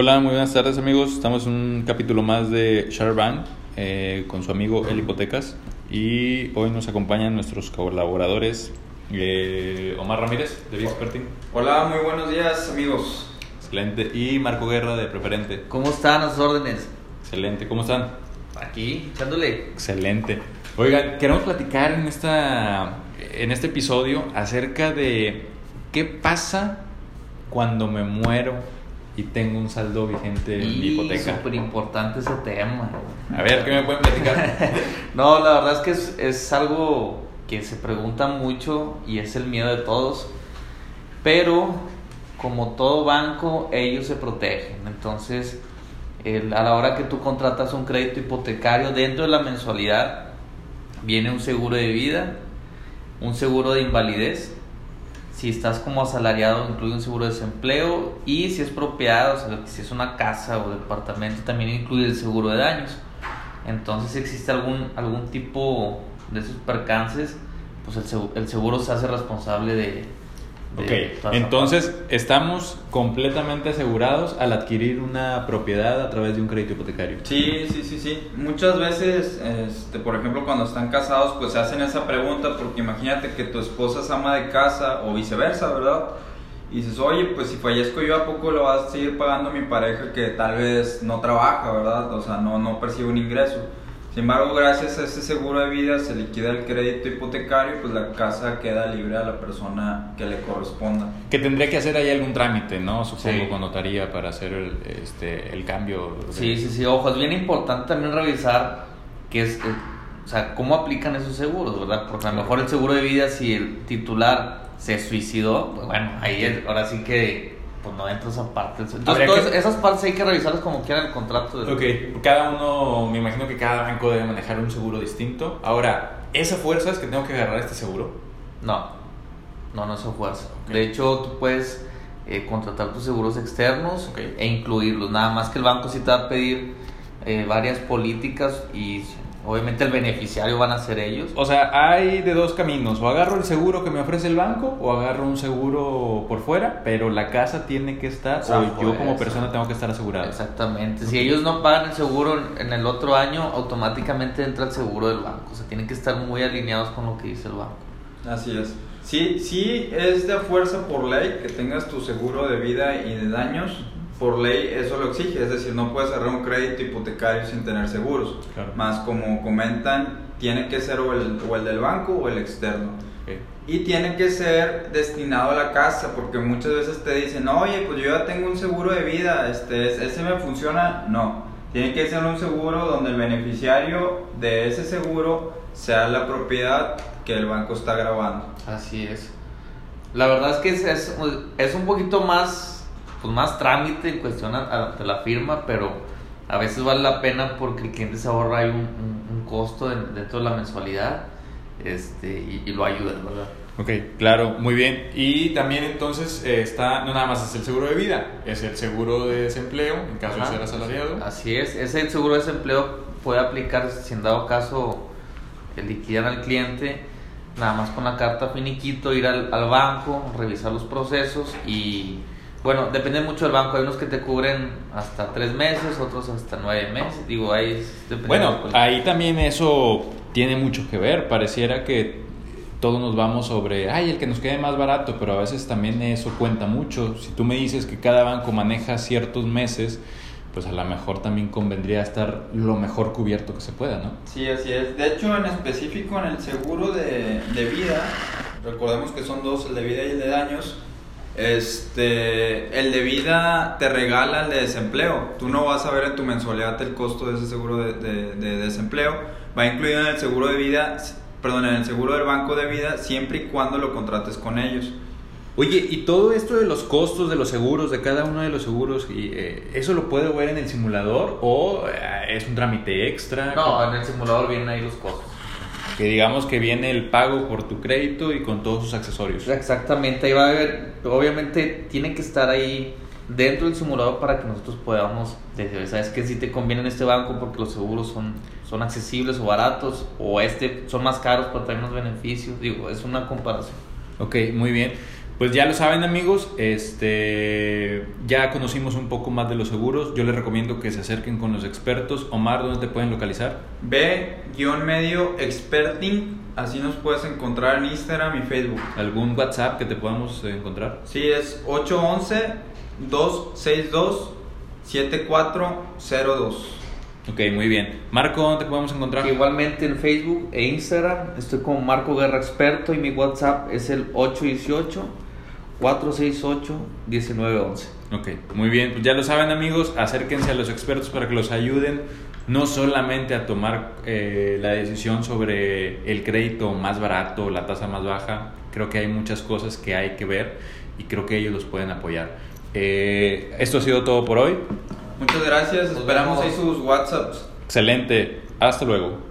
Hola, muy buenas tardes amigos. Estamos en un capítulo más de Sharban eh, con su amigo El Hipotecas y hoy nos acompañan nuestros colaboradores eh, Omar Ramírez de Experting. Hola, muy buenos días amigos. Excelente. Y Marco Guerra de Preferente. ¿Cómo están las órdenes? Excelente. ¿Cómo están? Aquí, echándole. Excelente. Oigan, queremos platicar en, esta, en este episodio acerca de qué pasa cuando me muero y tengo un saldo vigente en mi hipoteca. súper importante ese tema. A ver, ¿qué me pueden platicar? No, la verdad es que es, es algo que se pregunta mucho y es el miedo de todos. Pero, como todo banco, ellos se protegen. Entonces, el- a la hora que tú contratas un crédito hipotecario, dentro de la mensualidad viene un seguro de vida, un seguro de invalidez. Si estás como asalariado, incluye un seguro de desempleo. Y si es propiedad, o sea, si es una casa o departamento, también incluye el seguro de daños. Entonces, si existe algún, algún tipo de esos percances, pues el seguro, el seguro se hace responsable de. Ok, entonces estamos completamente asegurados al adquirir una propiedad a través de un crédito hipotecario. Sí, sí, sí, sí. Muchas veces, este, por ejemplo, cuando están casados, pues se hacen esa pregunta porque imagínate que tu esposa es ama de casa o viceversa, ¿verdad? Y dices, oye, pues si fallezco yo, ¿a poco lo vas a seguir pagando mi pareja que tal vez no trabaja, ¿verdad? O sea, no, no percibe un ingreso. Sin embargo, gracias a ese seguro de vida se liquida el crédito hipotecario y pues la casa queda libre a la persona que le corresponda. Que tendría que hacer ahí algún trámite, ¿no? Supongo Sí. con notaría para hacer el, este, el cambio. de- Sí, sí, sí. Ojo, es bien importante también revisar qué es, eh, o sea, cómo aplican esos seguros, ¿verdad? Porque a lo mejor el seguro de vida, si el titular se suicidó, pues bueno, ahí es- ahora sí que pues no entra esa parte. Entonces, todas que- esas partes hay que revisarlas como quieran el contrato. de- Ok, cada uno, me imagino que cada banco debe manejar un seguro distinto. Ahora, ¿esa fuerza es que tengo que agarrar este seguro? No, no, no es a fuerza. De hecho, tú puedes eh, contratar tus seguros externos e incluirlos. Nada más que el banco sí te va a pedir eh, varias políticas y obviamente el beneficiario van a ser ellos. O sea, hay de dos caminos. O agarro el seguro que me ofrece el banco o agarro un seguro por fuera, pero la casa tiene que estar, o yo como sí. persona tengo que estar asegurado. Exactamente. Si ellos no pagan el seguro en- en el otro año, automáticamente entra el seguro del banco. O sea, tienen que estar muy alineados con lo que dice el banco. Así es. Sí, sí es de fuerza por ley que tengas tu seguro de vida y de daños. Por ley eso lo exige, es decir, no puedes cerrar un crédito hipotecario sin tener seguros. Claro. Más como comentan, tiene que ser o el, o el del banco o el externo. Y tiene que ser destinado a la casa, porque muchas veces te dicen, oye, pues yo ya tengo un seguro de vida, este, ese me funciona. No, tiene que ser un seguro donde el beneficiario de ese seguro sea la propiedad que el banco está grabando. Así es. La verdad es que es, es, es un poquito más, pues más trámite en cuestión a- a- de la firma, pero a veces vale la pena porque el cliente se ahorra ahí un, un- un costo de- dentro de la mensualidad este, y, y lo ayuda, ¿verdad? Ok, claro, muy bien. Y también entonces eh, está, no nada más es el seguro de vida, es el seguro de desempleo en caso Ajá, de ser asalariado. Así es, ese seguro de desempleo puede aplicar si en dado caso liquidan al cliente, nada más con la carta finiquito, ir al, al banco, revisar los procesos y bueno, depende mucho del banco, hay unos que te cubren hasta tres meses, otros hasta nueve meses, digo, ahí Bueno, ahí también eso tiene mucho que ver. Pareciera que todos nos vamos sobre, ay, el que nos quede más barato, pero a veces también eso cuenta mucho. Si tú me dices que cada banco maneja ciertos meses, pues a lo mejor también convendría estar lo mejor cubierto que se pueda, ¿no? Sí, así es. De hecho, en específico en el seguro de, de vida, recordemos que son dos, el de vida y el de daños. Este, el de vida te regala el de desempleo. Tú no vas a ver en tu mensualidad el costo de ese seguro de, de- de desempleo. Va incluido en el seguro de vida, perdón, en el seguro del banco de vida, siempre y cuando lo contrates con ellos. Oye, y todo esto de los costos de los seguros, de cada uno de los seguros, y, eh, ¿eso lo puedo ver en el simulador o eh, es un trámite extra? No, en el simulador vienen ahí los costos. Que digamos que viene el pago por tu crédito y con todos sus accesorios. Exactamente, ahí va a haber, obviamente tiene que estar ahí dentro del simulador para que nosotros podamos decir, sabes que si te conviene en este banco porque los seguros son, son accesibles o baratos, o este son más caros pero traen unos beneficios, digo, es una comparación. Ok, muy bien. Pues ya lo saben amigos, este, ya conocimos un poco más de los seguros. Yo les recomiendo que se acerquen con los expertos. Omar, ¿dónde te pueden localizar? B-medio experting, así nos puedes encontrar en Instagram y Facebook. ¿Algún WhatsApp que te podamos encontrar? Sí, es 811-262-7402. Ok, muy bien. Marco, ¿dónde te podemos encontrar? Igualmente en Facebook e Instagram estoy como Marco Guerra Experto y mi WhatsApp es el 818-468-1911. Ok, muy bien. Pues ya lo saben amigos, acérquense a los expertos para que los ayuden no solamente a tomar eh, la decisión sobre el crédito más barato, la tasa más baja. Creo que hay muchas cosas que hay que ver y creo que ellos los pueden apoyar. Eh, esto ha sido todo por hoy. Muchas gracias, Nos esperamos vemos. ahí sus WhatsApps. Excelente. Hasta luego.